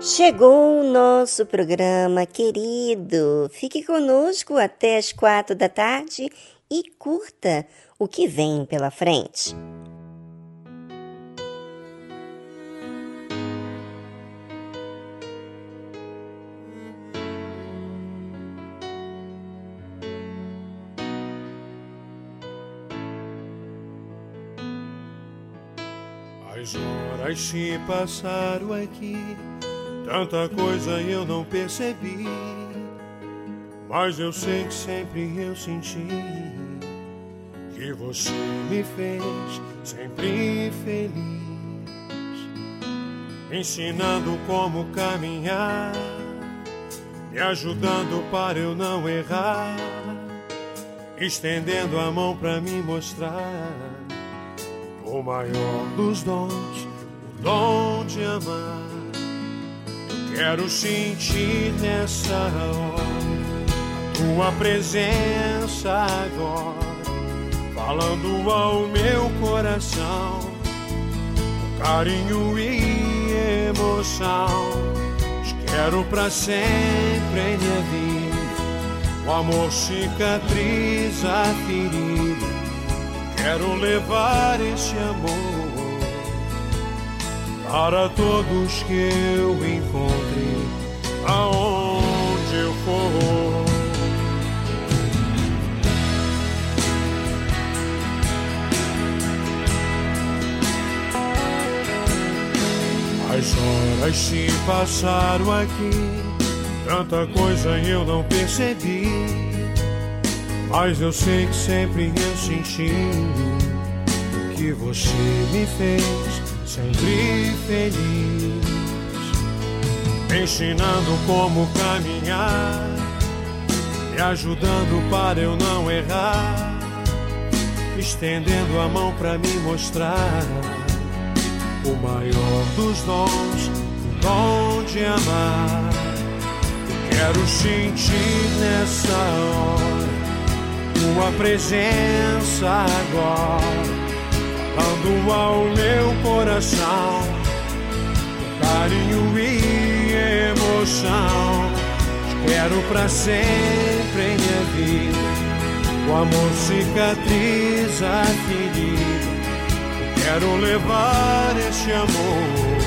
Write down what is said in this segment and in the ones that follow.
Chegou o nosso programa querido. Fique conosco até as quatro da tarde e curta o que vem pela frente. As horas se passaram aqui. Tanta coisa eu não percebi, mas eu sei que sempre eu senti que você me fez sempre feliz, ensinando como caminhar, me ajudando para eu não errar, estendendo a mão para me mostrar o maior dos dons, o dom de amar. Quero sentir nessa hora tua presença agora, falando ao meu coração, com carinho e emoção. Quero para sempre em minha vida, o amor cicatriz a ferida. Quero levar esse amor para todos que eu encontre, aonde eu for. As horas se passaram aqui, tanta coisa eu não percebi. Mas eu sei que sempre eu senti que você me fez sempre feliz, ensinando como caminhar, me ajudando para eu não errar, estendendo a mão para me mostrar o maior dos dons, o dom de amar. Quero sentir nessa hora tua presença agora falando ao meu coração carinho e emoção. Quero para sempre em minha vida o amor cicatriza a ferida. Quero levar esse amor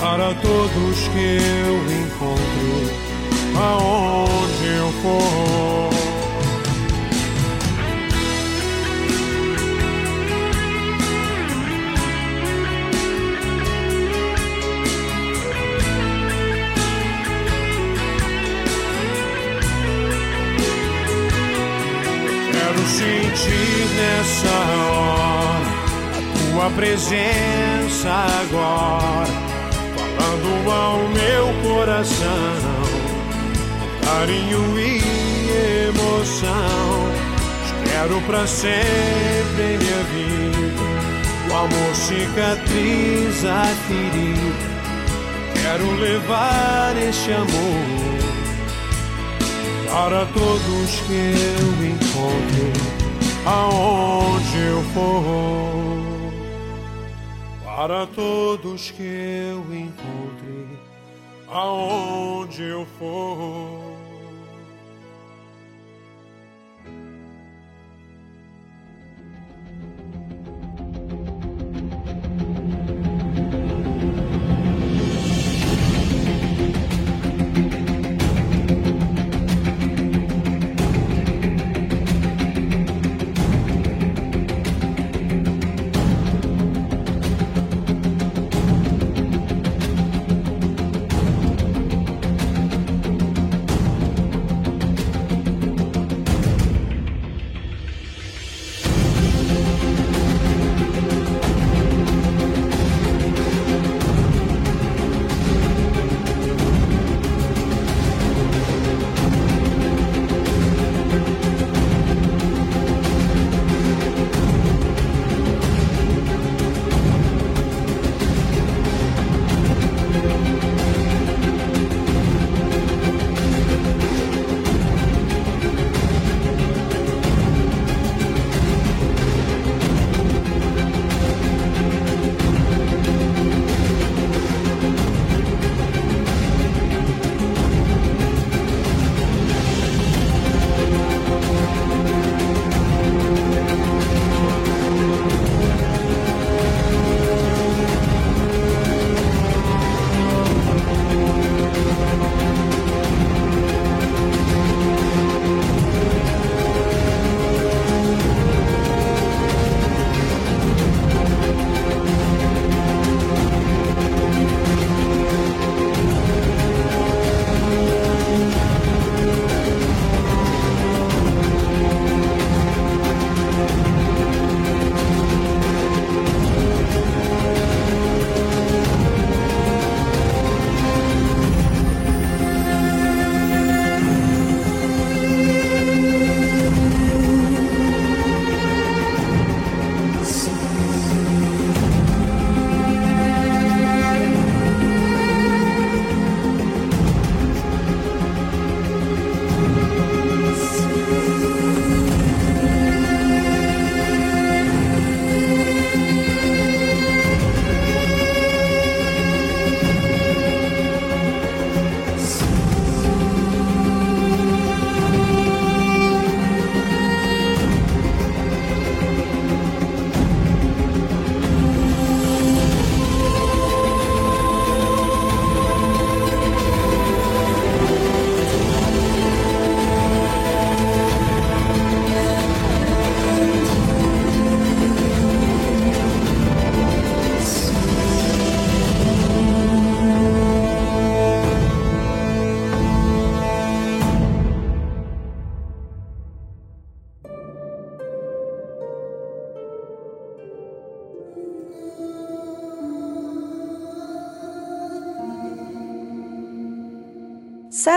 para todos que eu encontro, presença agora, falando ao meu coração, carinho e emoção. Quero para sempre em minha vida, o amor cicatriza a. Quero levar este amor para todos que eu encontre, aonde eu for. Para todos que eu encontre, aonde eu for.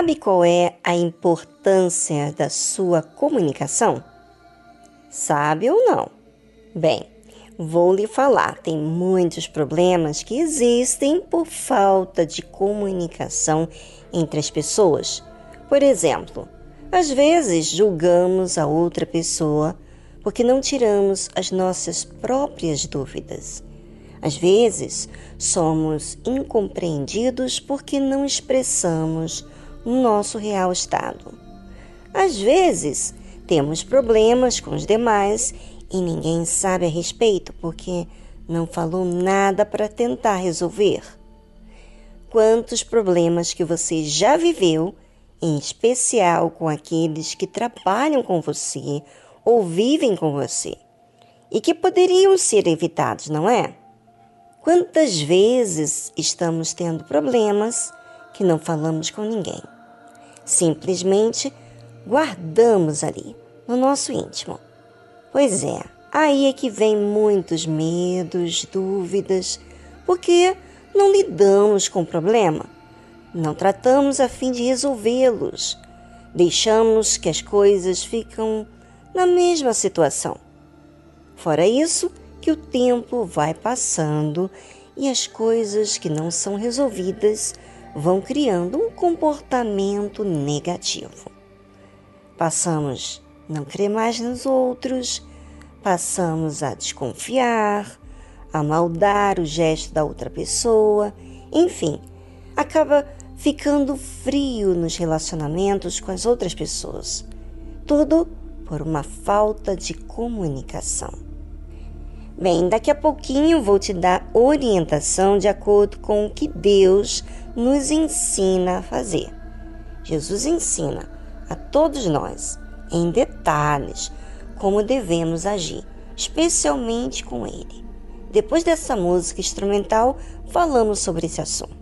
Sabe qual é a importância da sua comunicação? Sabe ou não? Bem, vou lhe falar: tem muitos problemas que existem por falta de comunicação entre as pessoas. Por exemplo, às vezes julgamos a outra pessoa porque não tiramos as nossas próprias dúvidas. Às vezes, somos incompreendidos porque não expressamos nosso real estado. Às vezes, temos problemas com os demais e ninguém sabe a respeito porque não falou nada para tentar resolver. Quantos problemas que você já viveu, em especial com aqueles que trabalham com você ou vivem com você, e que poderiam ser evitados, não é? Quantas vezes estamos tendo problemas que não falamos com ninguém? Simplesmente guardamos ali, no nosso íntimo. Pois é, aí é que vem muitos medos, dúvidas, porque não lidamos com o problema, não tratamos a fim de resolvê-los, deixamos que as coisas ficam na mesma situação. Fora isso, que o tempo vai passando e as coisas que não são resolvidas vão criando um comportamento negativo. Passamos a não crer mais nos outros, passamos a desconfiar, a maldar o gesto da outra pessoa, enfim, acaba ficando frio nos relacionamentos com as outras pessoas. Tudo por uma falta de comunicação. Bem, daqui a pouquinho vou te dar orientação de acordo com o que Deus nos ensina a fazer. Jesus ensina a todos nós, em detalhes, como devemos agir, especialmente com Ele. Depois dessa música instrumental, falamos sobre esse assunto.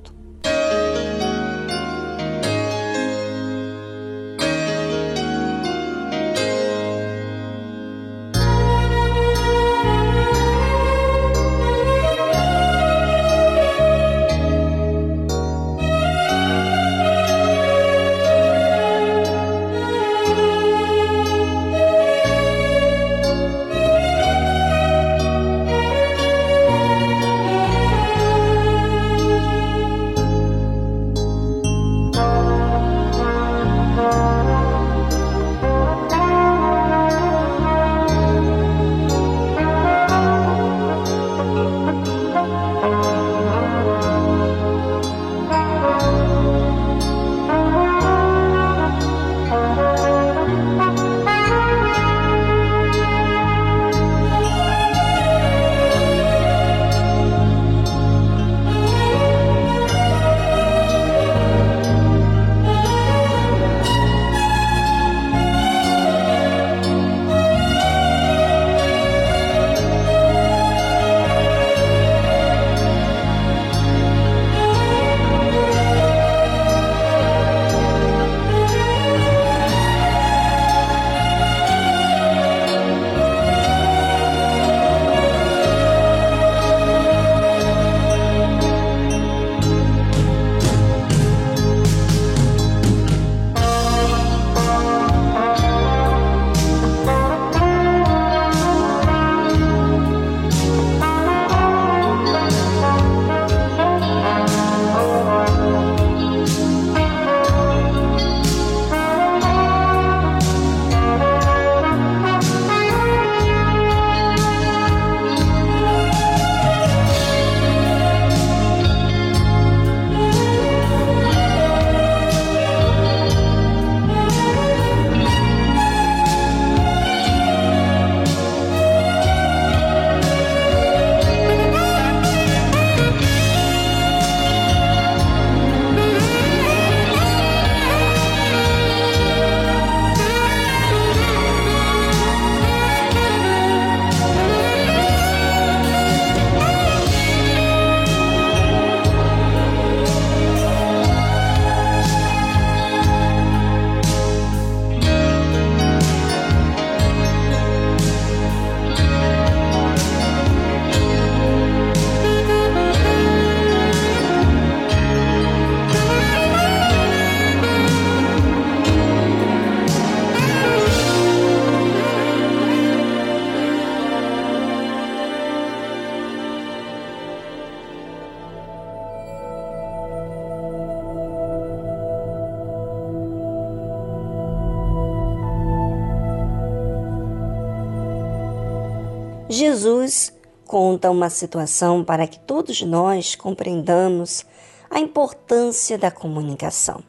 Jesus conta uma situação para que todos nós compreendamos a importância da comunicação.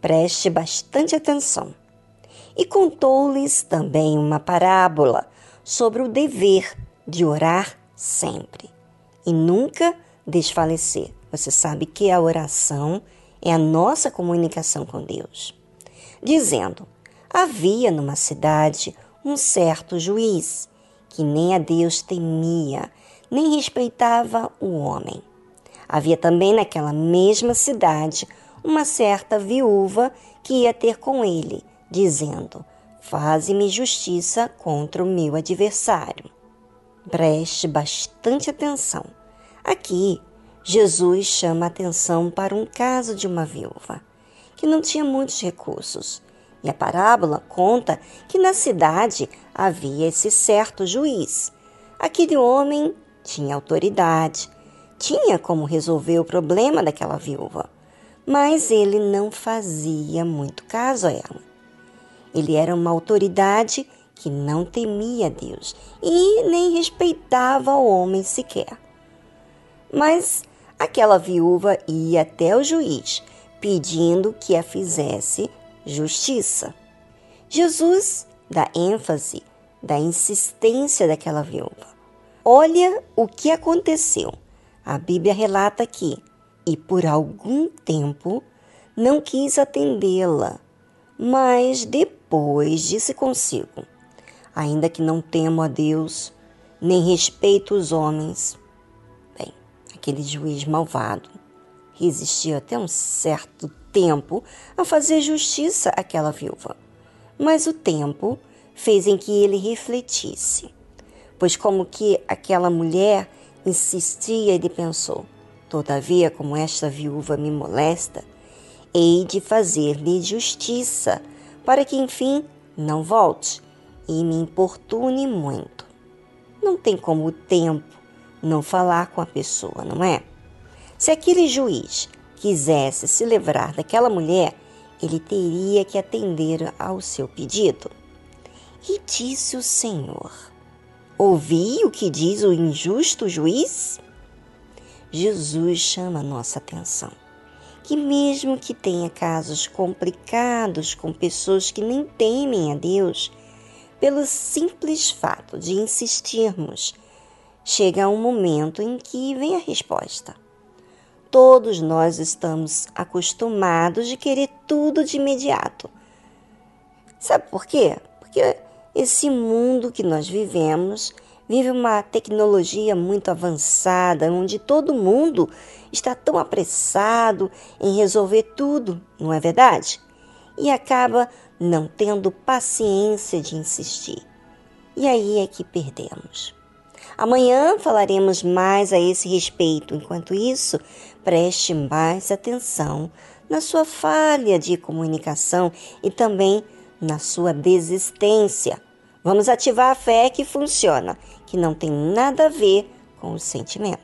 Preste bastante atenção. E contou-lhes também uma parábola sobre o dever de orar sempre e nunca desfalecer. Você sabe que a oração é a nossa comunicação com Deus. Dizendo: Havia numa cidade um certo juiz que nem a Deus temia, nem respeitava o homem. Havia também naquela mesma cidade uma certa viúva que ia ter com ele, dizendo: Faze-me justiça contra o meu adversário. Preste bastante atenção. Aqui, Jesus chama atenção para um caso de uma viúva que não tinha muitos recursos. E a parábola conta que na cidade havia esse certo juiz. Aquele homem tinha autoridade, tinha como resolver o problema daquela viúva, mas ele não fazia muito caso a ela. Ele era uma autoridade que não temia Deus e nem respeitava o homem sequer. Mas aquela viúva ia até o juiz pedindo que a fizesse justiça. Jesus dá ênfase da insistência daquela viúva. Olha o que aconteceu. A Bíblia relata que, e por algum tempo, não quis atendê-la, mas depois disse consigo: Ainda que não temo a Deus, nem respeito os homens. Bem, aquele juiz malvado resistiu até um certo tempo a fazer justiça àquela viúva. Mas o tempo fez em que ele refletisse, pois como que aquela mulher insistia, ele pensou: Todavia, como esta viúva me molesta, hei de fazer-lhe justiça, para que enfim não volte e me importune muito. Não tem como o tempo não falar com a pessoa, não é? Se aquele juiz quisesse se livrar daquela mulher, ele teria que atender ao seu pedido. E disse o Senhor: Ouvi o que diz o injusto juiz? Jesus chama nossa atenção que, mesmo que tenha casos complicados com pessoas que nem temem a Deus, pelo simples fato de insistirmos, chega um momento em que vem a resposta. Todos nós estamos acostumados de querer tudo de imediato. Sabe por quê? Porque esse mundo que nós vivemos vive uma tecnologia muito avançada, onde todo mundo está tão apressado em resolver tudo, não é verdade? E acaba não tendo paciência de insistir. E aí é que perdemos. Amanhã falaremos mais a esse respeito. Enquanto isso, preste mais atenção na sua falha de comunicação e também na sua desistência. Vamos ativar a fé que funciona, que não tem nada a ver com o sentimento.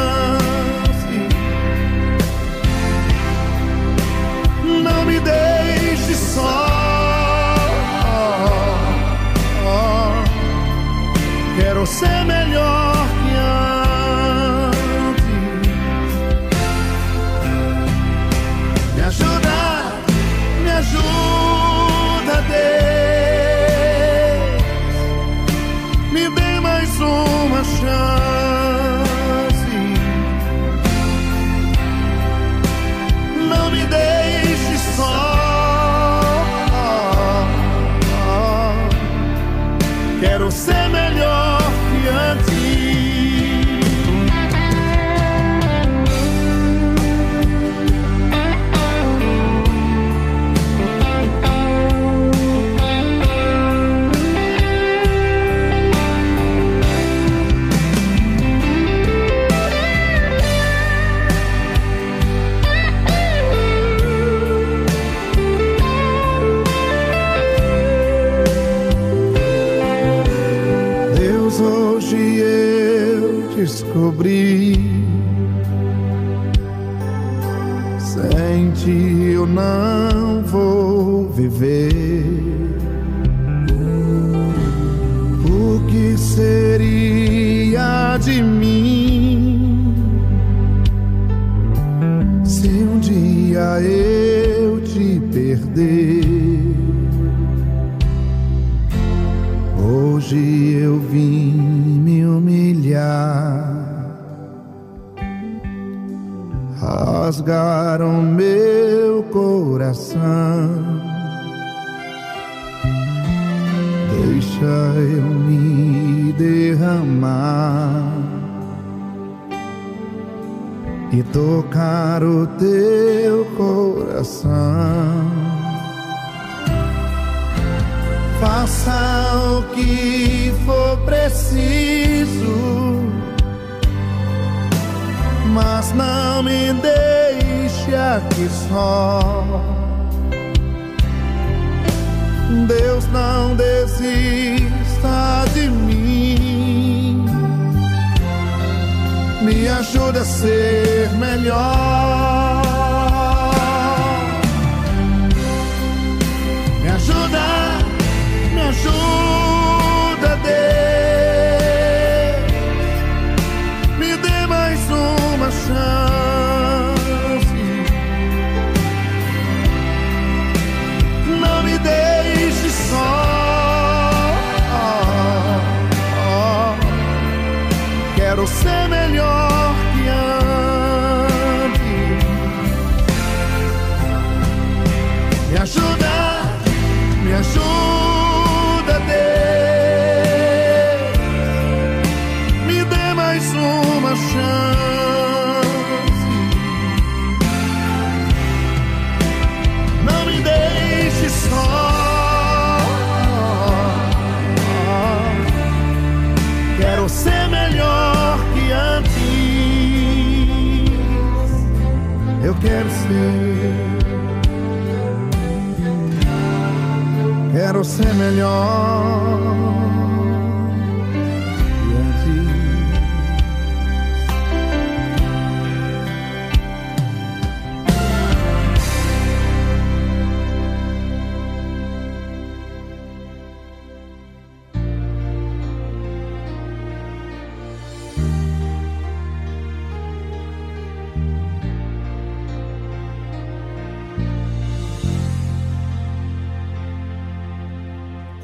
só. Oh, oh, oh. Quero ser melhor.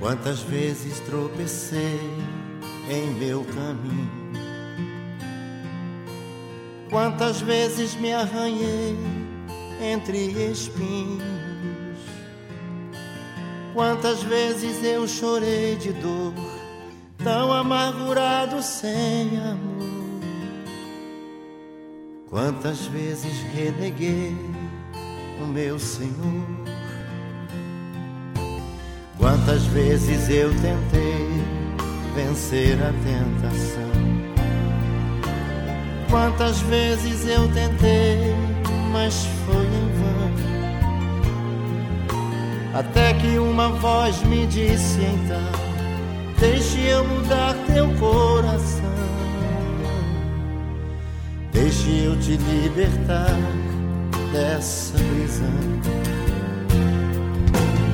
Quantas vezes tropecei em meu caminho, quantas vezes me arranhei entre espinhos, quantas vezes eu chorei de dor, tão amargurado sem amor, quantas vezes reneguei o meu Senhor. Quantas vezes eu tentei vencer a tentação. Quantas vezes eu tentei, mas foi em vão. Até que uma voz me disse então: Deixe eu mudar teu coração. Deixe eu te libertar dessa prisão.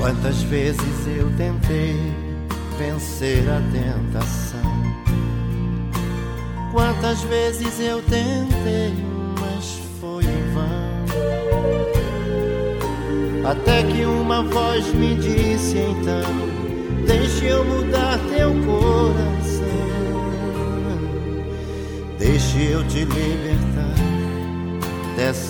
Quantas vezes eu tentei vencer a tentação? Quantas vezes eu tentei, mas foi em vão. Até que uma voz me disse então: Deixe eu mudar teu coração, deixe eu te libertar dessa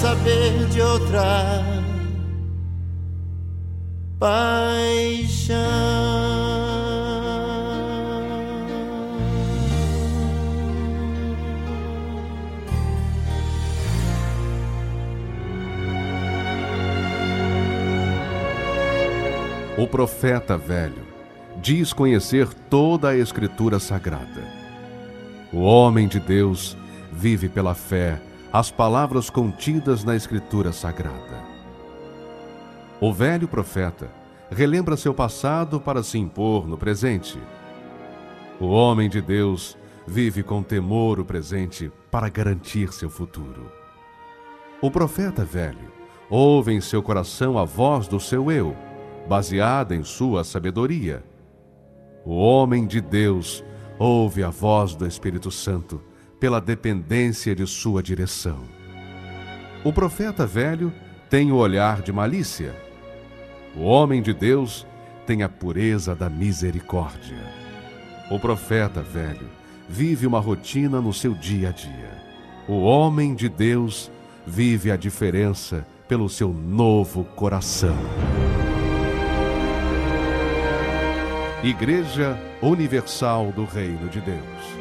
Saber de outra paixão. O profeta velho diz conhecer toda a Escritura Sagrada. O homem de Deus vive pela fé as palavras contidas na Escritura Sagrada. O velho profeta relembra seu passado para se impor no presente. O homem de Deus vive com temor o presente para garantir seu futuro. O profeta velho ouve em seu coração a voz do seu eu, baseada em sua sabedoria. O homem de Deus ouve a voz do Espírito Santo pela dependência de sua direção. O profeta velho tem o olhar de malícia. O homem de Deus tem a pureza da misericórdia. O profeta velho vive uma rotina no seu dia a dia. O homem de Deus vive a diferença pelo seu novo coração. Igreja Universal do Reino de Deus.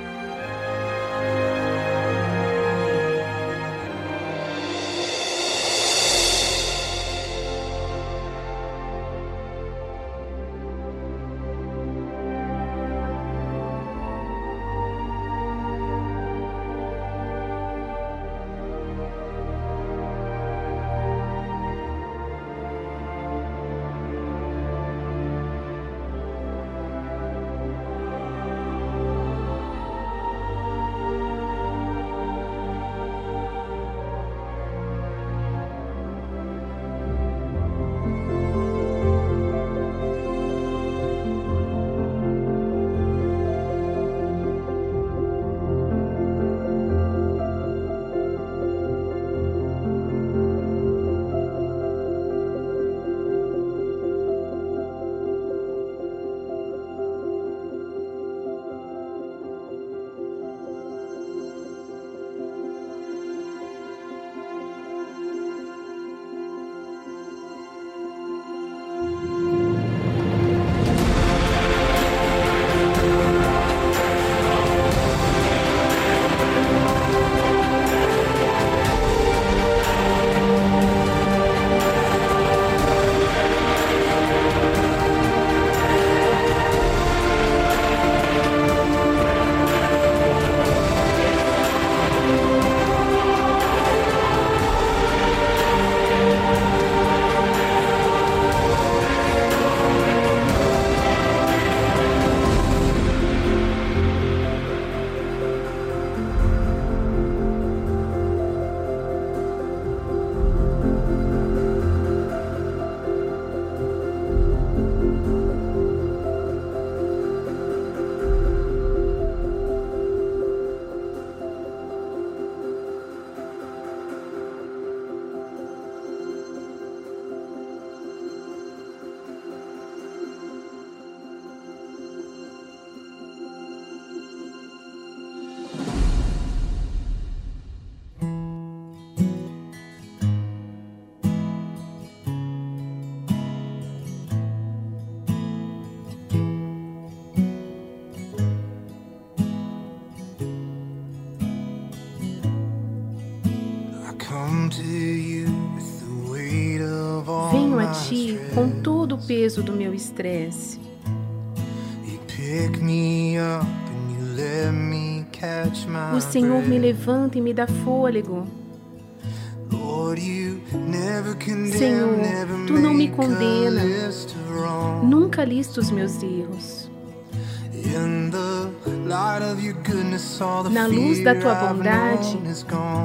Com todo o peso do meu estresse. O Senhor me levanta e me dá fôlego. Senhor, tu não me condena, nunca lista os meus erros. Na luz da tua bondade,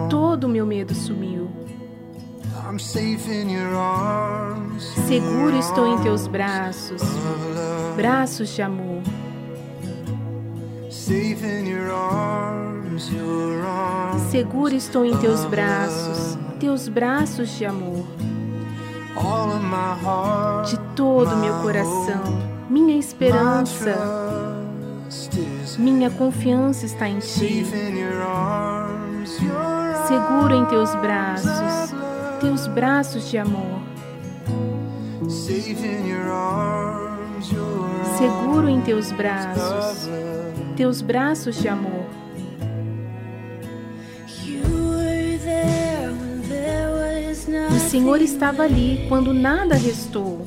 todo o meu medo sumiu. Seguro estou em teus braços, braços de amor. Seguro estou em teus braços, teus braços de amor. De todo meu coração, minha esperança, minha confiança está em ti. Seguro em teus braços, teus braços de amor. Seguro em teus braços, teus braços de amor. O Senhor estava ali quando nada restou.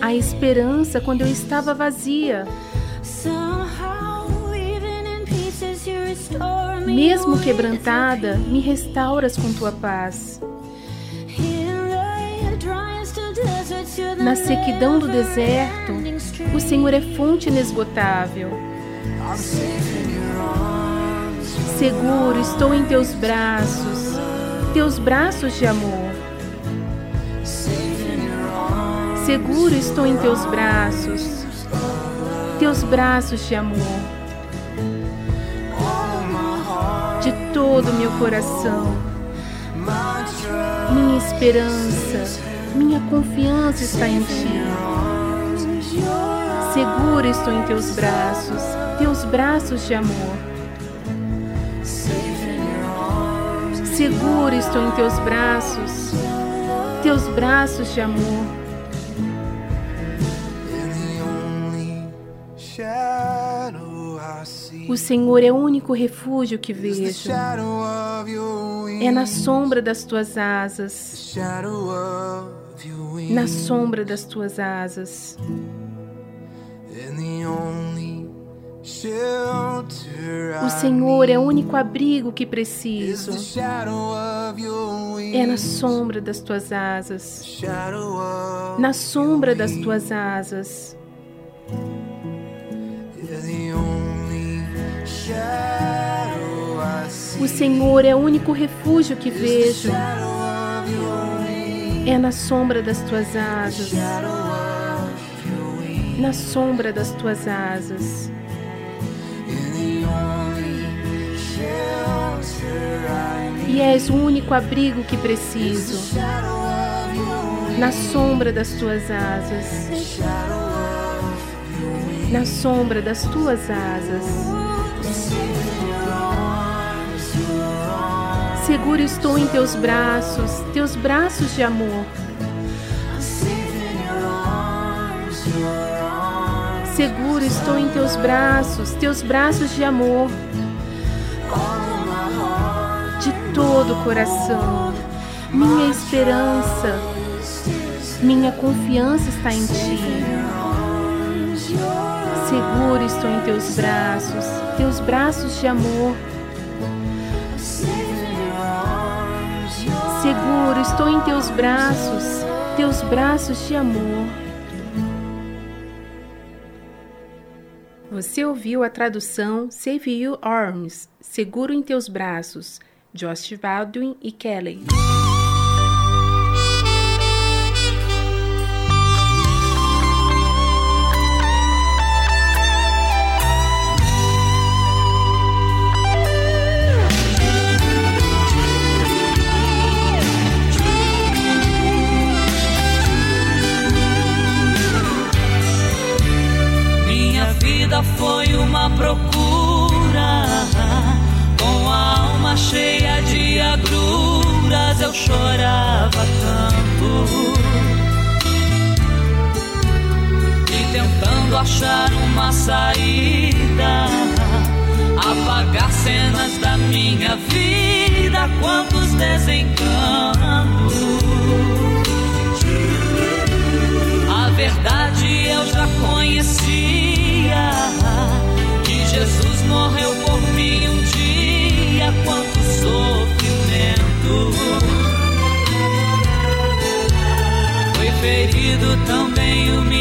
A esperança quando eu estava vazia. Mesmo quebrantada, me restauras com tua paz. Na sequidão do deserto, o Senhor é fonte inesgotável. Seguro estou em teus braços, teus braços de amor. Seguro estou em teus braços, teus braços de amor. Todo meu coração, minha esperança, minha confiança está em ti. Seguro estou em teus braços, teus braços de amor. Seguro estou em teus braços, teus braços de amor. O Senhor é o único refúgio que vejo. É na sombra das tuas asas. Na sombra das tuas asas. O Senhor é o único abrigo que preciso. É na sombra das tuas asas. Na sombra das tuas asas. O Senhor é o único refúgio que vejo. É na sombra das tuas asas. Na sombra das tuas asas. E és o único abrigo que preciso. Na sombra das tuas asas. Na sombra das tuas asas. Seguro estou em teus braços, teus braços de amor. Seguro estou em teus braços, teus braços de amor. De todo o coração, minha esperança, minha confiança está em ti. Seguro estou em teus braços, teus braços de amor. Seguro estou em teus braços, teus braços de amor. Você ouviu a tradução Save You Arms, Seguro em Teus Braços, Josh Baldwin e Kelly. Eu chorava tanto. E tentando achar uma saída, apagar cenas da minha vida, quantos desencantos. A verdade eu já conhecia, que Jesus morreu por mim um dia, quanto sofrimento. Também humilhado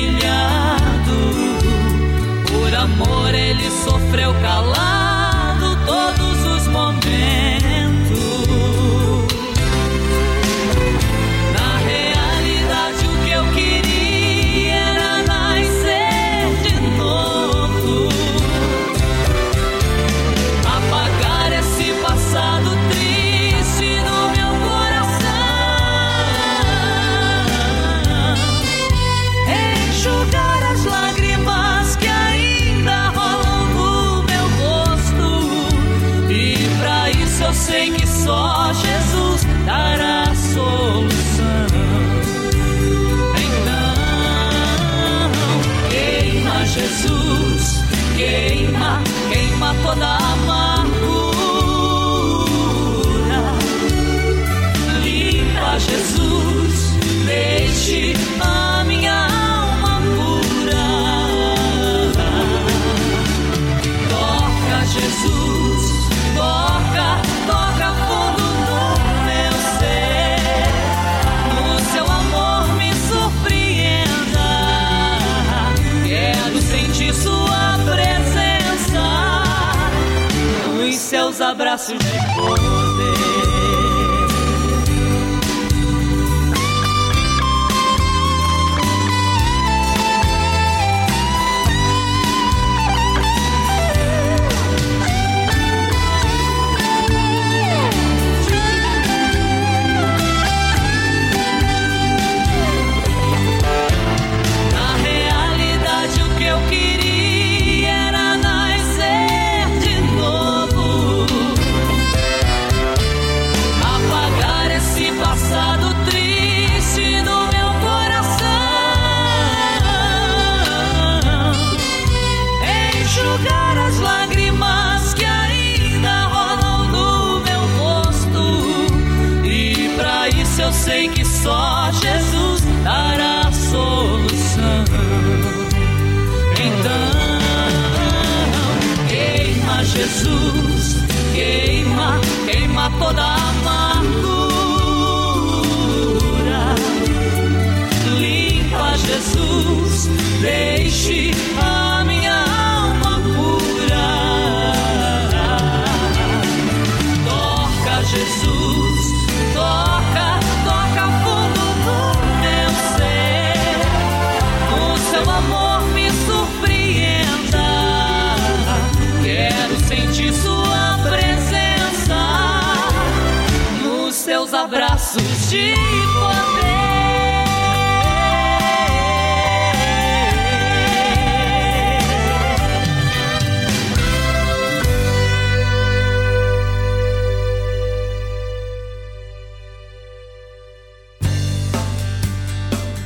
abraços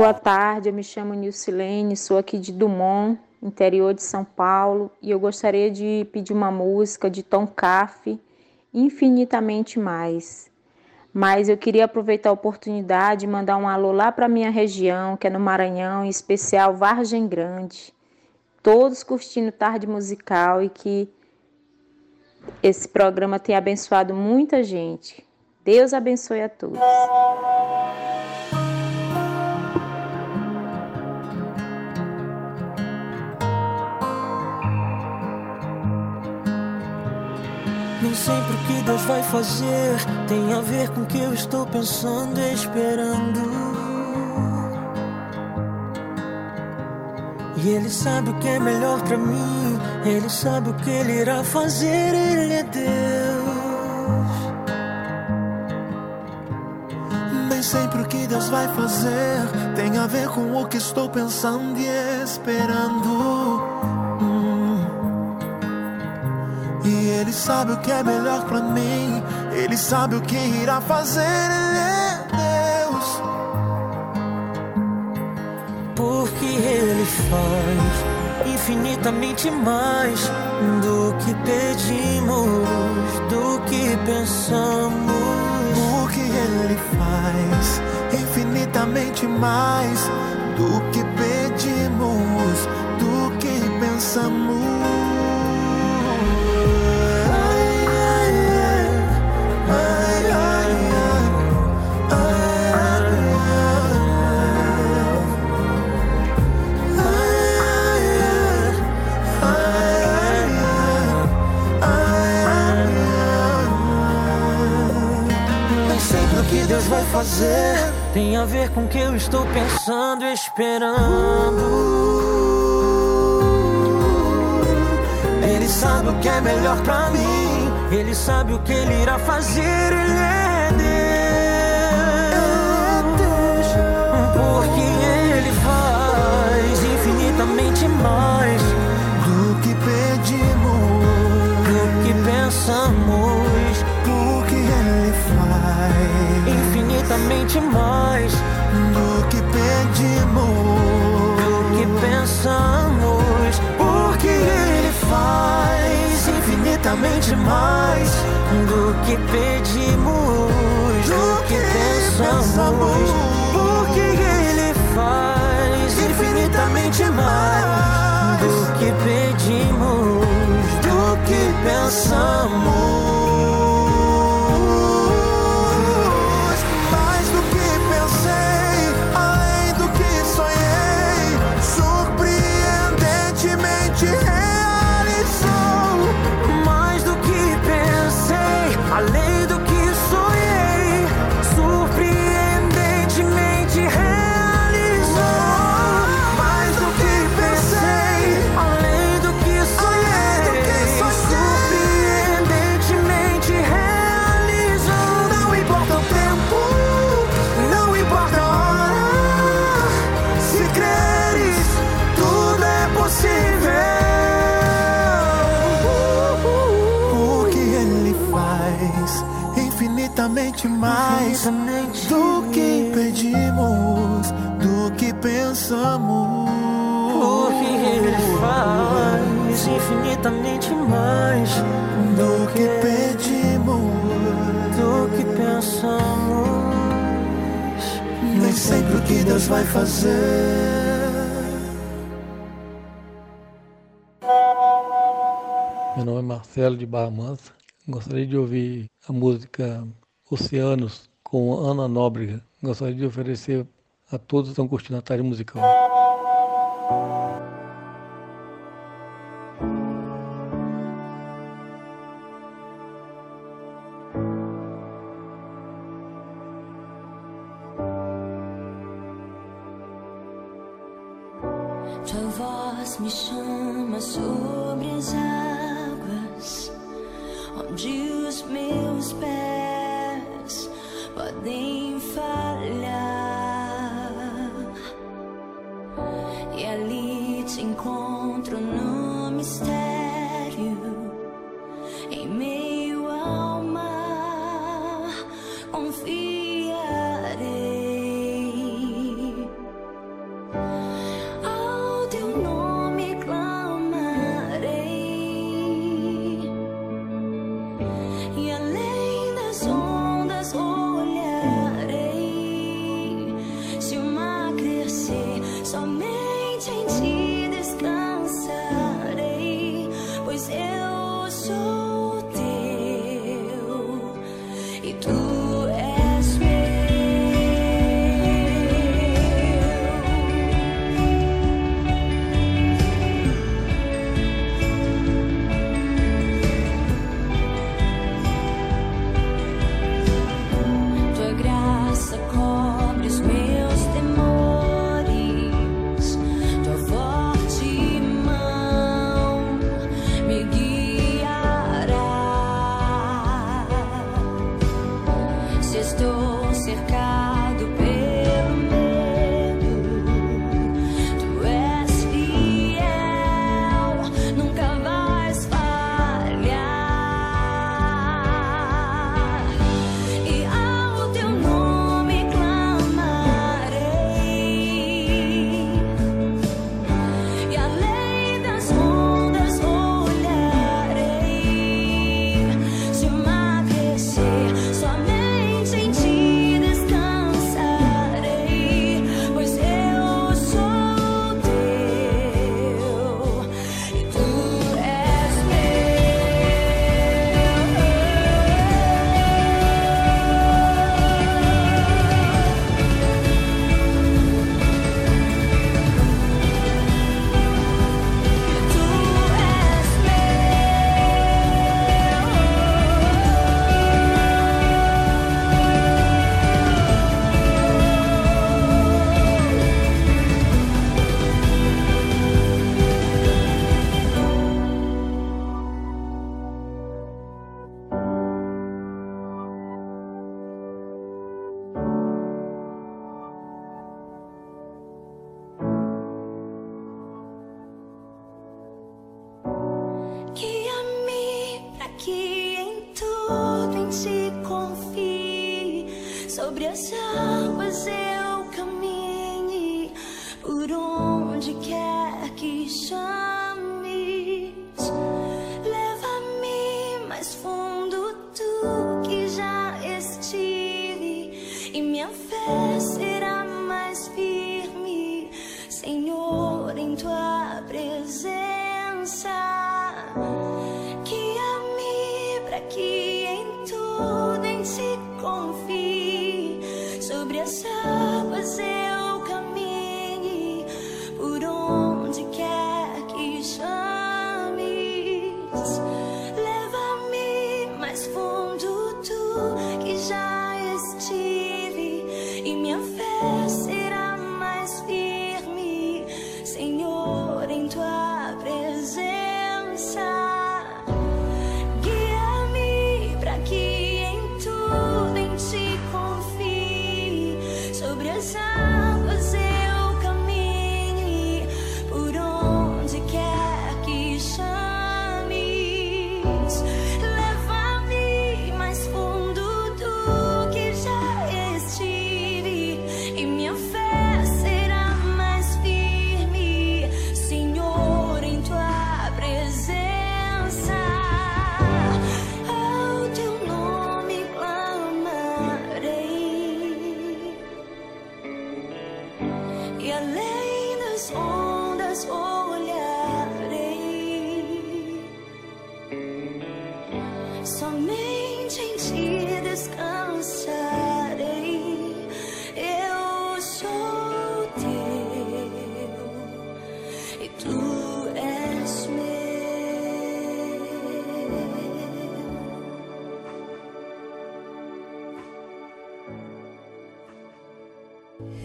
Boa tarde, eu me chamo Nilcilene, sou aqui de Dumont, interior de São Paulo, e eu gostaria de pedir uma música de Tom Cafe, Infinitamente Mais. Mas eu queria aproveitar a oportunidade e mandar um alô lá para minha região, que é no Maranhão, em especial Vargem Grande. Todos curtindo tarde musical e que esse programa tenha abençoado muita gente. Deus abençoe a todos. Nem sempre o que Deus vai fazer tem a ver com o que eu estou pensando e esperando. E Ele sabe o que é melhor para mim. Ele sabe o que Ele irá fazer. Ele é Deus. Nem sempre o que Deus vai fazer tem a ver com o que estou pensando e esperando. E Ele sabe o que é melhor pra mim. Ele sabe o que irá fazer. Ele é Deus. Porque Ele faz infinitamente mais do que pedimos, do que pensamos ele faz infinitamente mais do que pedimos, do que pensamos. Tem a ver com o que eu estou pensando esperando. Ele sabe o que é melhor pra mim, ele sabe o que ele irá fazer, ele é Deus. Porque ele faz infinitamente mais do que pedimos, do que pensamos. infinitamente mais do infinitamente mais do que pedimos, do, que, pensamos, porque Ele faz infinitamente mais do que pedimos, do que pensamos. Mais do que pedimos, do que pensamos. Porque Ele faz infinitamente mais do que pedimos, do que pensamos. Nem sempre o que Deus vai fazer. Meu nome é Marcelo de Barra Mansa. Gostaria de ouvir a música Oceanos com Ana Nóbrega. Gostaria de oferecer a todos que estão curtindo a tarde musical. Tua voz me chama sobre as águas, onde os meus pés podem falhar. E ali te encontro no mistério,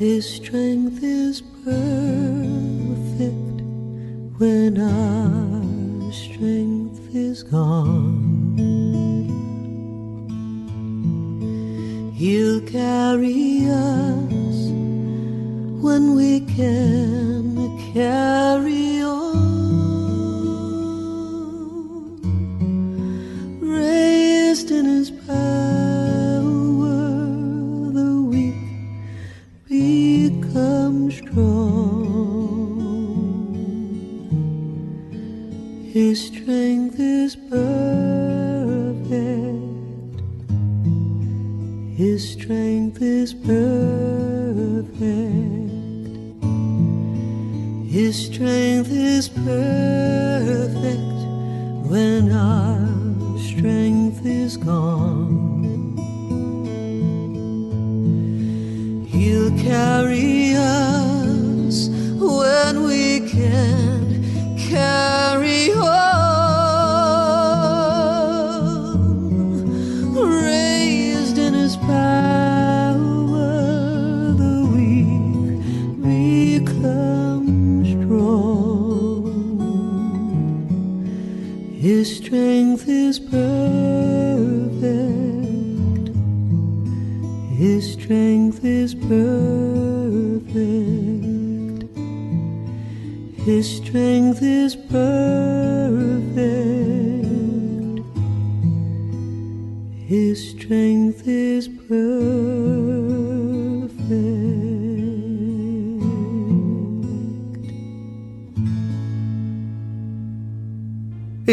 His strength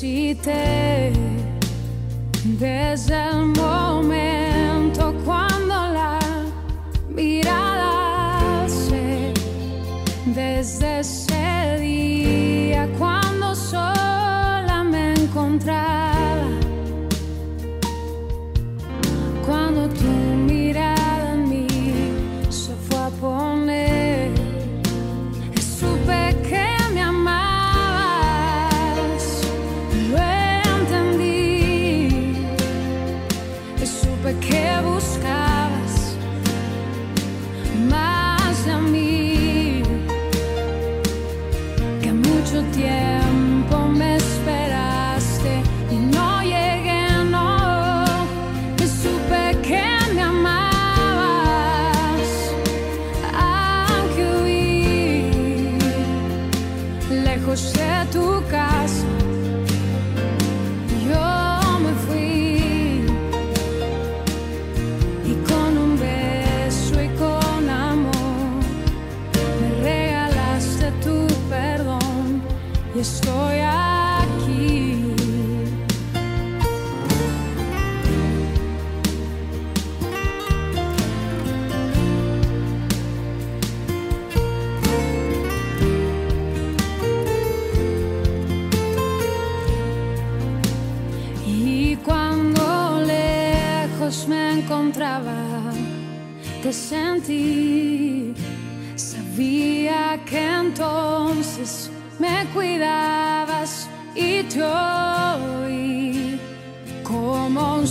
te ter. que buscabas más de mí que mucho tiempo. te sentí, sabía que entonces me cuidabas y te oí como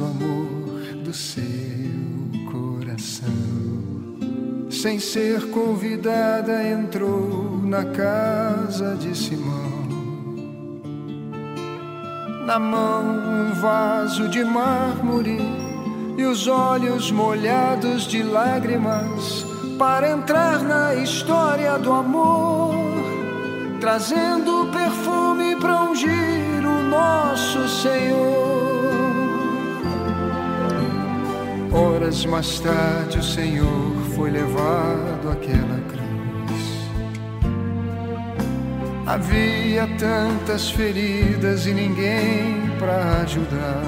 do amor do seu coração. Sem ser convidada, entrou na casa de Simão. Na mão, um vaso de mármore e os olhos molhados de lágrimas para entrar na história do amor, trazendo perfume para ungir o nosso Senhor. Horas mais tarde o Senhor foi levado àquela cruz. Havia tantas feridas e ninguém para ajudar.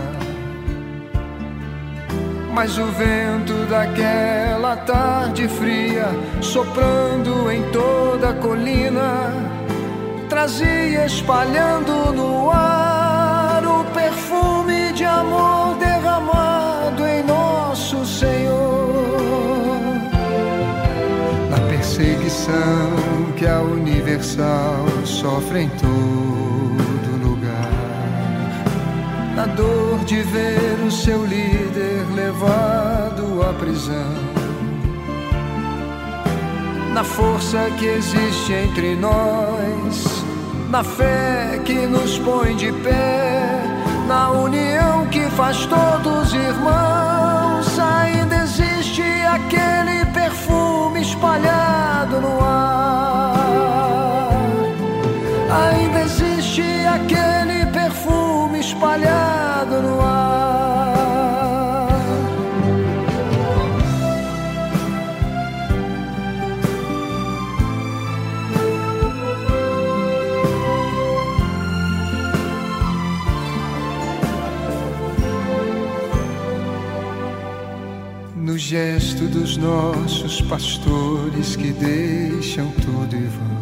Mas o vento daquela tarde fria, soprando em toda a colina, trazia espalhando no ar o perfume de amor que a Universal sofre em todo lugar, na dor de ver o seu líder levado à prisão, na força que existe entre nós, na fé que nos põe de pé, na união que faz todos irmãos, ainda existe aquele espalhado no ar. Ainda existe aquele perfume espalhado no ar. Gesto dos nossos pastores que deixam tudo e vão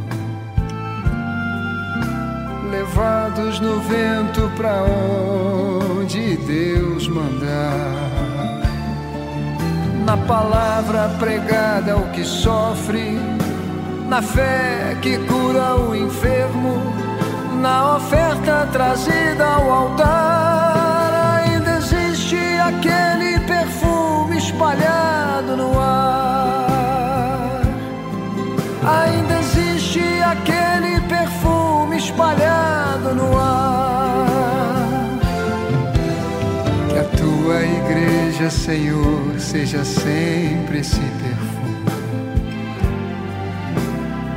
levados no vento para onde Deus mandar. Na palavra pregada ao que sofre, na fé que cura o enfermo, na oferta trazida ao altar, ainda existe aquele espalhado no ar. Ainda existe aquele perfume espalhado no ar. Que a tua igreja, Senhor, seja sempre esse perfume.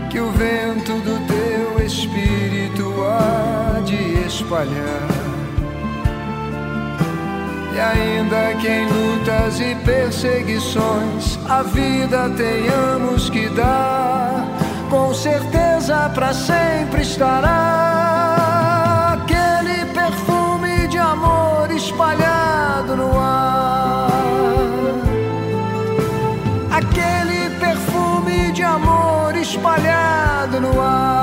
Que o vento do teu espírito há de espalhar. E ainda que em lutas e perseguições a vida tenhamos que dar, com certeza para sempre estará aquele perfume de amor espalhado no ar. Aquele perfume de amor espalhado no ar.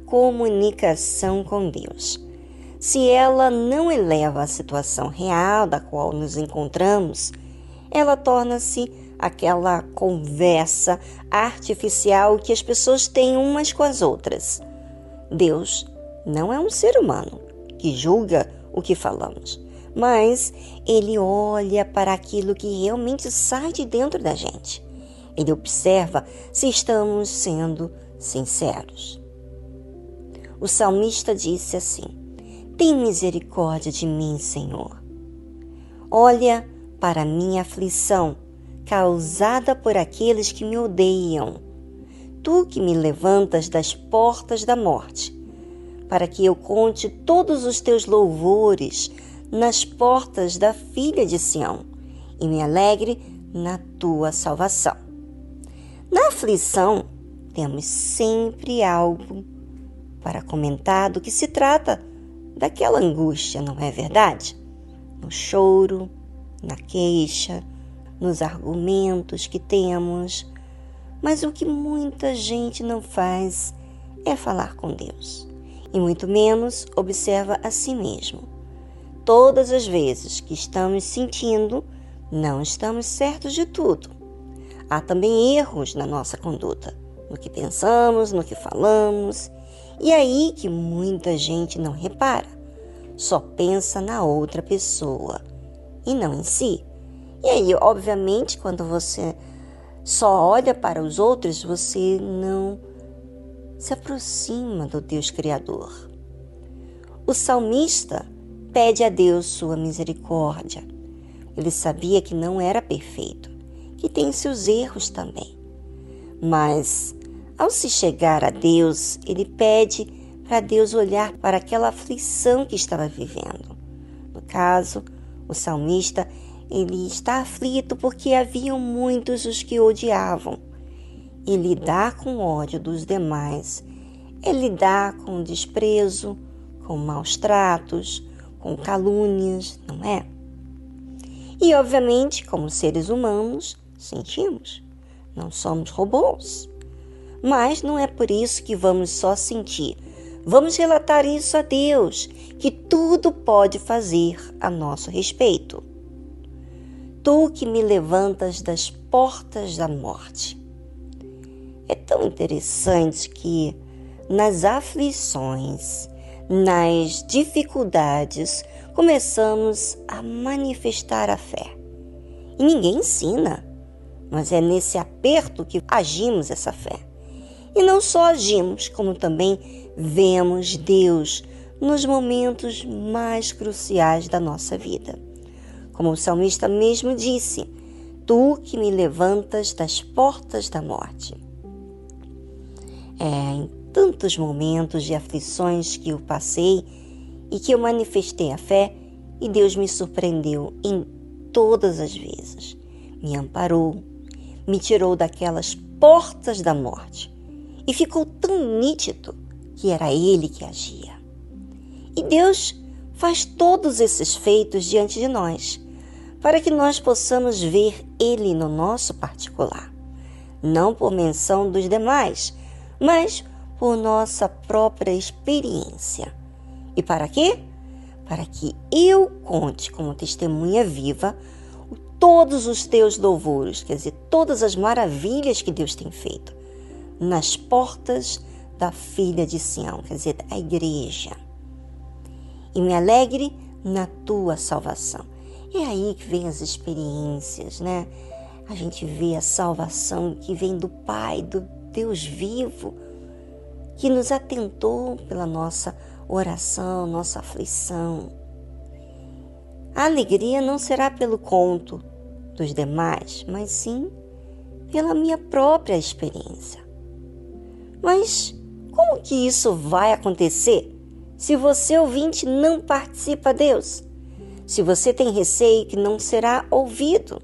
comunicação com Deus. Se ela não eleva a situação real da qual nos encontramos, ela torna-se aquela conversa artificial que as pessoas têm umas com as outras. Deus não é um ser humano que julga o que falamos, mas ele olha para aquilo que realmente sai de dentro da gente. Ele observa se estamos sendo sinceros. O salmista disse assim: Tem misericórdia de mim, Senhor. Olha para minha aflição causada por aqueles que me odeiam. Tu que me levantas das portas da morte, para que eu conte todos os teus louvores nas portas da filha de Sião e me alegre na tua salvação. Na aflição, temos sempre algo para comentar do que se trata daquela angústia, não é verdade? No choro, na queixa, nos argumentos que temos. Mas o que muita gente não faz é falar com Deus, e muito menos observa a si mesmo. Todas as vezes que estamos sentindo, não estamos certos de tudo. Há também erros na nossa conduta, no que pensamos, no que falamos, e aí que muita gente não repara, só pensa na outra pessoa e não em si. E aí, obviamente, quando você só olha para os outros, você não se aproxima do Deus Criador. O salmista pede a Deus sua misericórdia. Ele sabia que não era perfeito, que tem seus erros também. Mas, ao se chegar a Deus, ele pede para Deus olhar para aquela aflição que estava vivendo. No caso, o salmista ele está aflito porque haviam muitos os que odiavam. E lidar com o ódio dos demais é lidar com desprezo, com maus tratos, com calúnias, não é? E, obviamente, como seres humanos, sentimos. Não somos robôs. Mas não é por isso que vamos só sentir. Vamos relatar isso a Deus, que tudo pode fazer a nosso respeito tu que me levantas das portas da morte. É tão interessante que nas aflições, nas dificuldades, começamos a manifestar a fé. E ninguém ensina, mas é nesse aperto que agimos essa fé. E não só agimos, como também vemos Deus nos momentos mais cruciais da nossa vida. Como o salmista mesmo disse: Tu que me levantas das portas da morte. É, em tantos momentos de aflições que eu passei e que eu manifestei a fé, e Deus me surpreendeu em todas as vezes. Me amparou, me tirou daquelas portas da morte e ficou tão nítido que era Ele que agia. E Deus faz todos esses feitos diante de nós para que nós possamos ver Ele no nosso particular, não por menção dos demais, mas por nossa própria experiência. E para quê? Para que eu conte como testemunha viva todos os teus louvores, quer dizer, todas as maravilhas que Deus tem feito nas portas da filha de Sião, quer dizer, a igreja. E me alegre na tua salvação. É aí que vem as experiências, né? A gente vê a salvação que vem do Pai, do Deus vivo, que nos atentou pela nossa oração, nossa aflição. A alegria não será pelo conto dos demais, mas sim pela minha própria experiência. Mas como que isso vai acontecer se você ouvinte não participa Deus? se você tem receio que não será ouvido,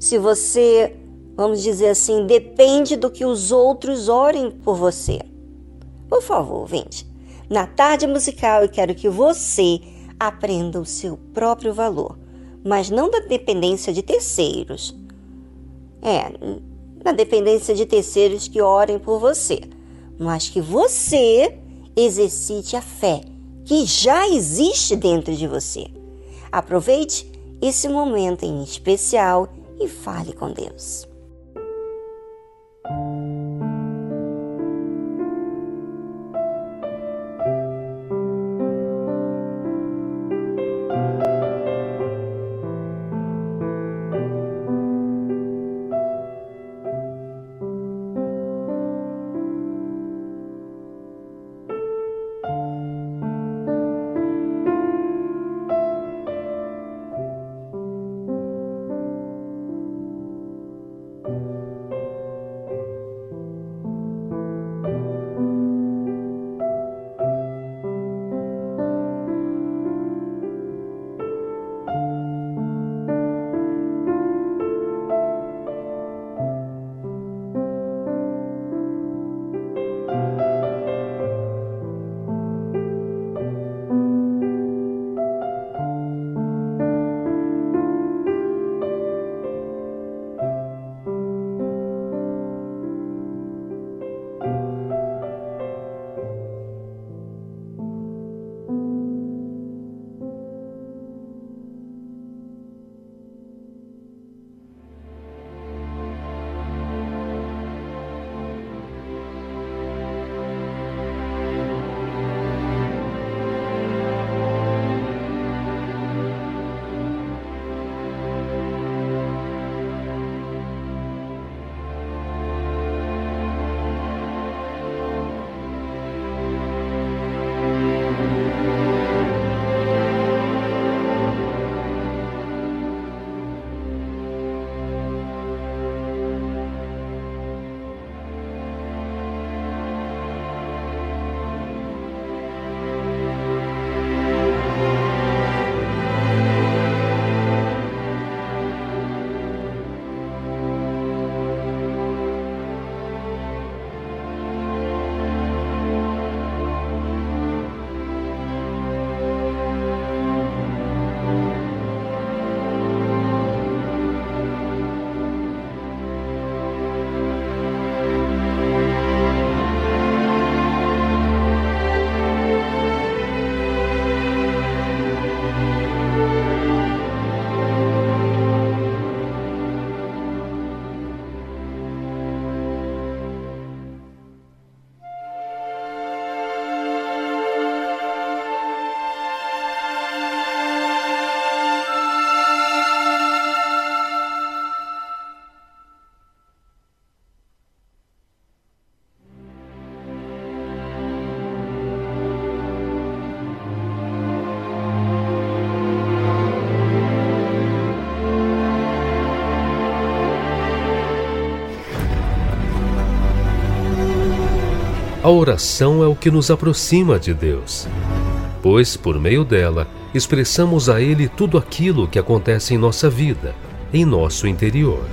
se você, vamos dizer assim, depende do que os outros orem por você. Por favor, vinte. Na tarde musical eu quero que você aprenda o seu próprio valor, mas não da dependência de terceiros. É, na dependência de terceiros que orem por você, mas que você exercite a fé que já existe dentro de você. Aproveite esse momento em especial e fale com Deus. A oração é o que nos aproxima de Deus, pois por meio dela expressamos a Ele tudo aquilo que acontece em nossa vida, em nosso interior.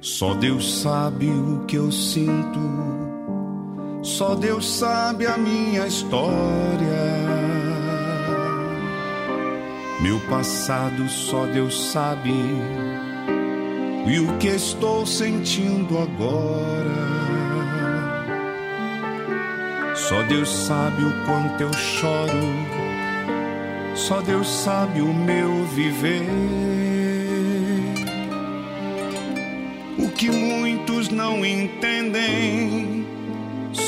Só Deus sabe o que eu sinto, só Deus sabe a minha história. Meu passado só Deus sabe, e o que estou sentindo agora. Só Deus sabe o quanto eu choro, só Deus sabe o meu viver. O que muitos não entendem,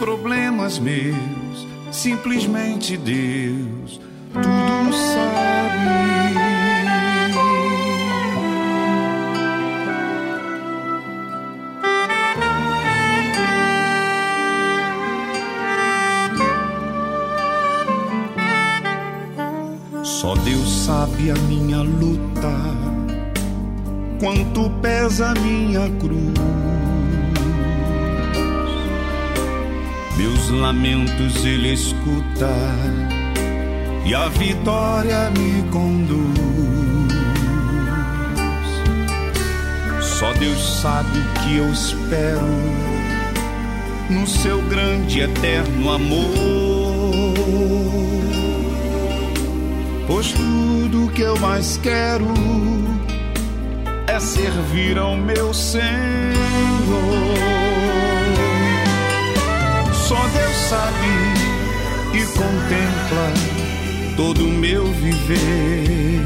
Problemas meus, simplesmente Deus tudo sabe. Só Deus sabe a minha luta quanto pesa minha cruz. Lamentos ele escuta e a vitória me conduz. Só Deus sabe o que eu espero no seu grande eterno amor. Pois tudo que eu mais quero é servir ao meu Senhor. Só Deus sabe e contempla todo o meu viver.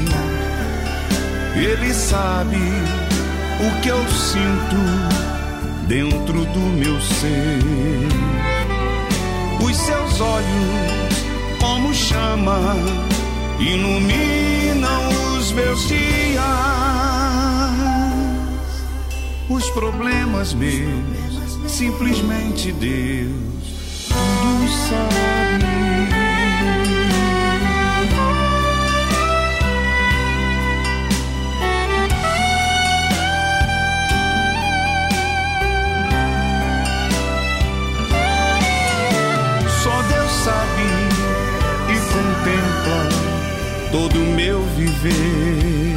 Ele sabe o que eu sinto dentro do meu ser. Os seus olhos, como chama, iluminam os meus dias os problemas meus, simplesmente Deus todo o meu viver.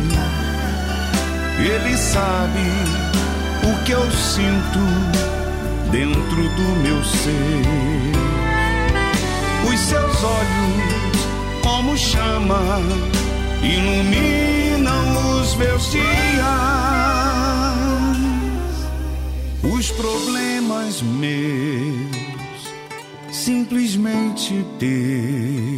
Ele sabe o que eu sinto dentro do meu ser. Seus olhos, como chama, iluminam os meus dias. Os problemas meus, simplesmente Deus,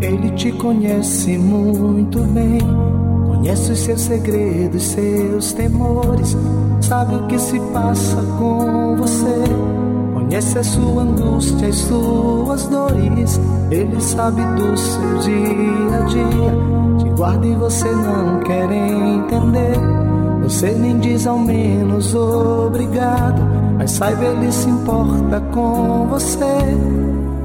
Ele te conhece muito bem, conhece os seus segredos, seus temores, sabe o que se passa com você, conhece a sua angústia, as suas dores, ele sabe do seu dia a dia, te guarda e você não quer entender. Você nem diz ao menos obrigado, mas saiba ele se importa com você.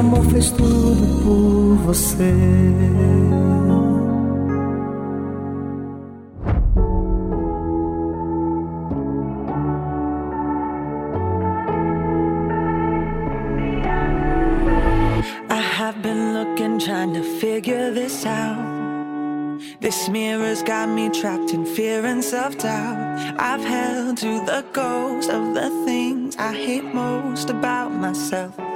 Amor fez tudo por você. I have been looking, trying to figure this out. This mirror's got me trapped in fear and self doubt. I've held to the ghost of the things I hate most about myself.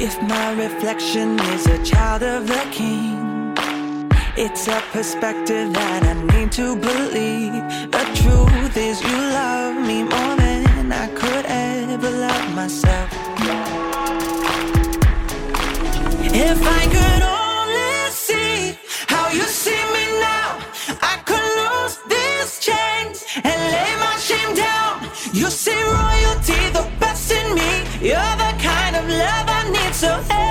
If my reflection is a child of the king, it's a perspective that I need to believe. The truth is, you love me more than I could ever love myself. If I could only see how you see me now, I could lose these chains and lay my shame down. You see royalty, the best in me. You're the so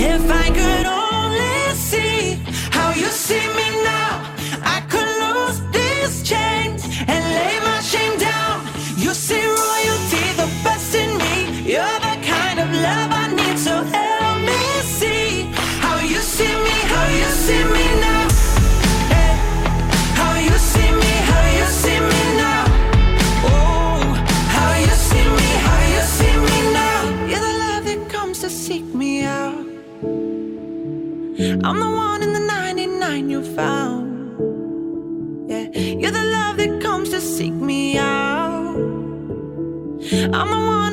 If I could only see how you see. I'm the one in the 99 you found. Yeah, you're the love that comes to seek me out. I'm the one.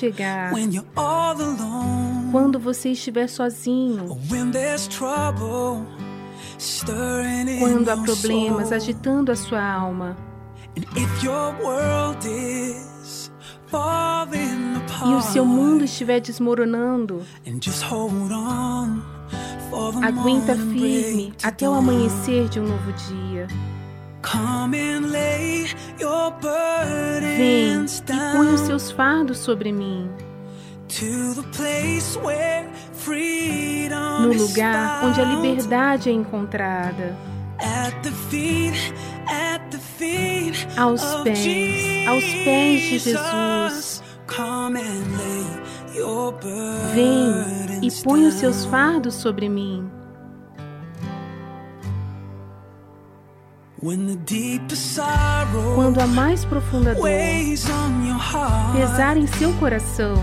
chegar. Quando você estiver sozinho. Quando há problemas agitando a sua alma. E o seu mundo estiver desmoronando. Aguenta firme até o amanhecer de um novo dia. Vem e põe os down seus fardos sobre mim, to the place where freedom no lugar onde a liberdade é encontrada, aos pés, aos pés de Jesus. Come and lay your Vem e põe os seus fardos sobre mim. Quando a mais profunda dor weighs on your heart, pesar em seu coração,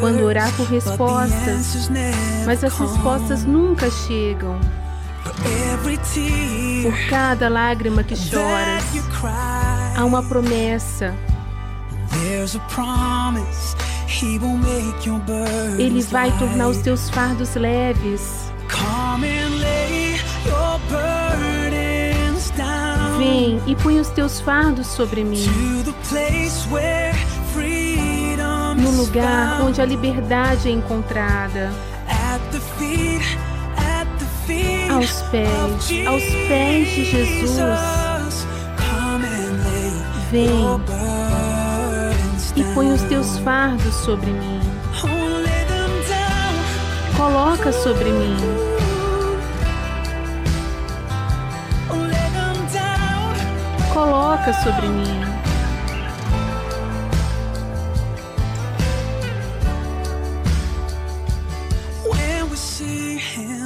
quando orar por respostas, mas as come. respostas nunca chegam. For every tear Por cada lágrima que choras, há uma promessa. there's a promise He will make your burdens Ele vai tornar os teus fardos leves. Come and lay your burdens down Vem e põe os teus fardos sobre mim, no lugar onde a liberdade é encontrada, aos pés, aos pés de Jesus. Vem e põe os teus fardos sobre mim. Oh. Coloca sobre mim, coloca sobre mim.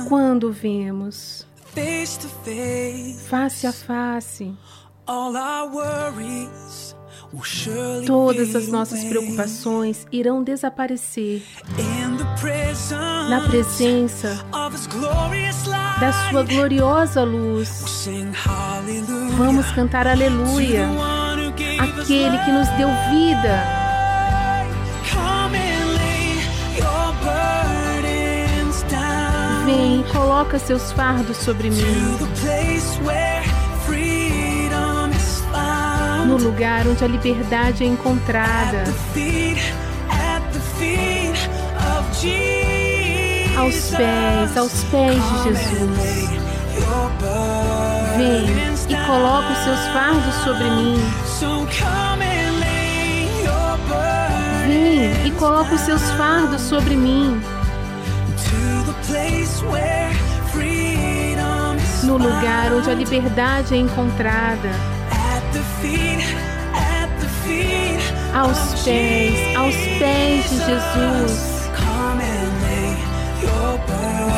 Quando vemos face to face, face a face, todas as nossas preocupações irão desaparecer na presença da sua gloriosa luz. Vamos cantar aleluia, aquele que nos deu vida. Vem coloca seus fardos sobre mim, no lugar onde a liberdade é encontrada, aos pés, aos pés de Jesus. Vem e coloca os seus fardos sobre mim. Vem e coloca os seus fardos sobre mim, no lugar onde a liberdade é encontrada, aos pés, aos pés de Jesus.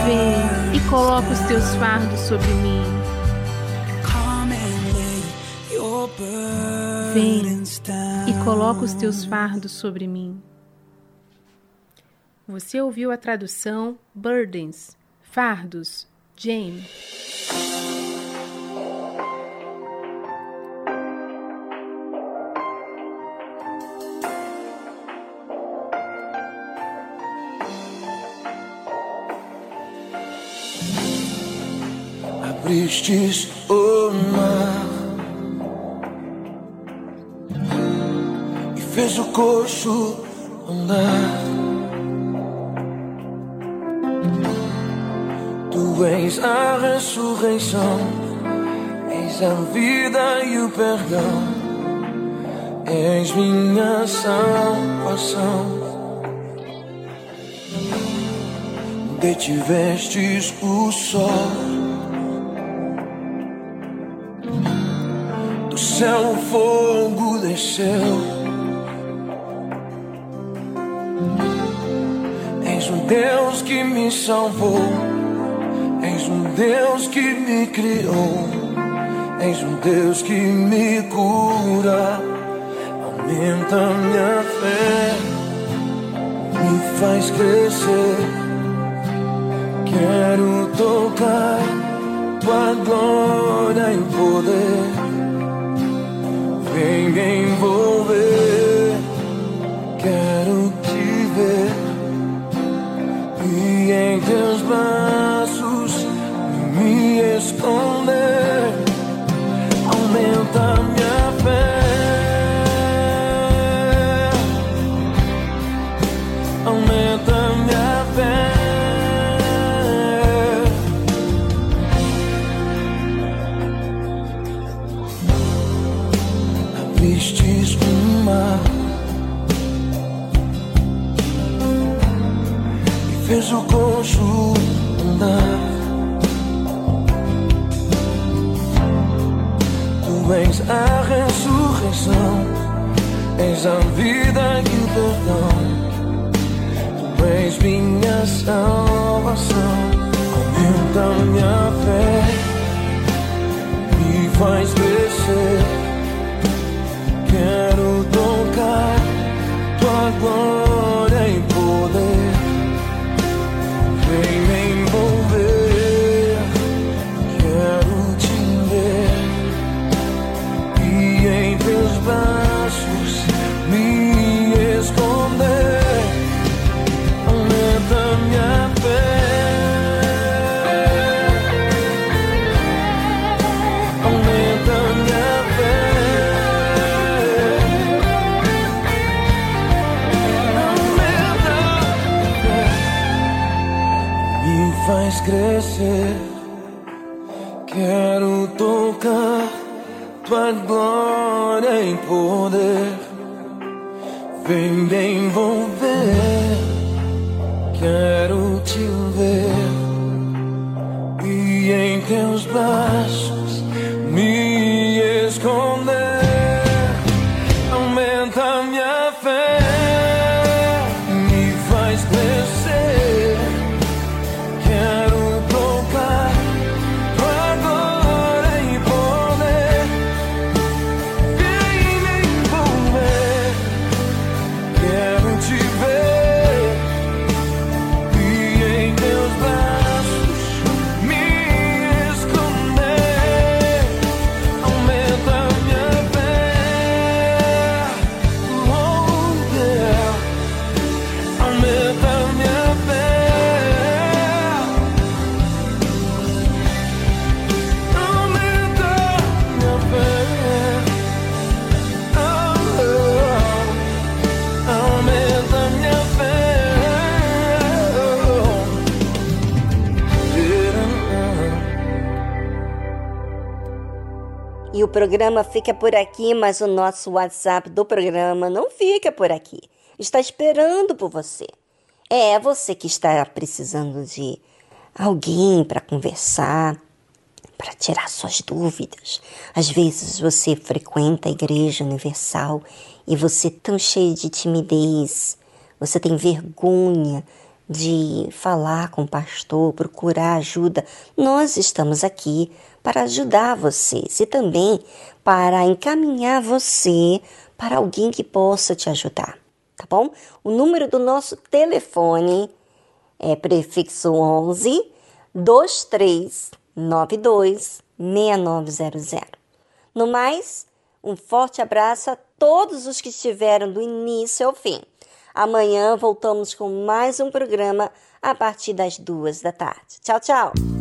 Vem e coloca os teus fardos sobre mim. Vem e coloca os teus fardos sobre mim. Você ouviu a tradução Burdens, Fardos, Jane. Abristes o mar e fez o coxo andar. Tu és a ressurreição, és a vida e o perdão, és minha salvação. Detivestes o sol. Céu o fogo desceu. És um Deus que me salvou. És um Deus que me criou. És um Deus que me cura. Aumenta minha fé. Me faz crescer. Quero tocar tua glória e poder. Vem me envolver. Quero te ver. E em teus braços ressurreição, és a vida e o perdão. Tu és minha salvação, aumenta minha fé, me faz crescer. Quero tocar tua glória faz crescer. Quero tocar tua glória em poder. Vem me envolver. Quero te ver e em teus braços me programa fica por aqui, mas o nosso WhatsApp do programa não fica por aqui. Está esperando por você. É você que está precisando de alguém para conversar, para tirar suas dúvidas. Às vezes você frequenta a Igreja Universal e você é tão cheio de timidez, você tem vergonha de falar com o pastor, procurar ajuda. Nós estamos aqui para ajudar vocês e também para encaminhar você para alguém que possa te ajudar, tá bom? O número do nosso telefone é prefixo 11 2392 6900. No mais, um forte abraço a todos os que estiveram do início ao fim. Amanhã voltamos com mais um programa a partir das duas da tarde. Tchau, tchau!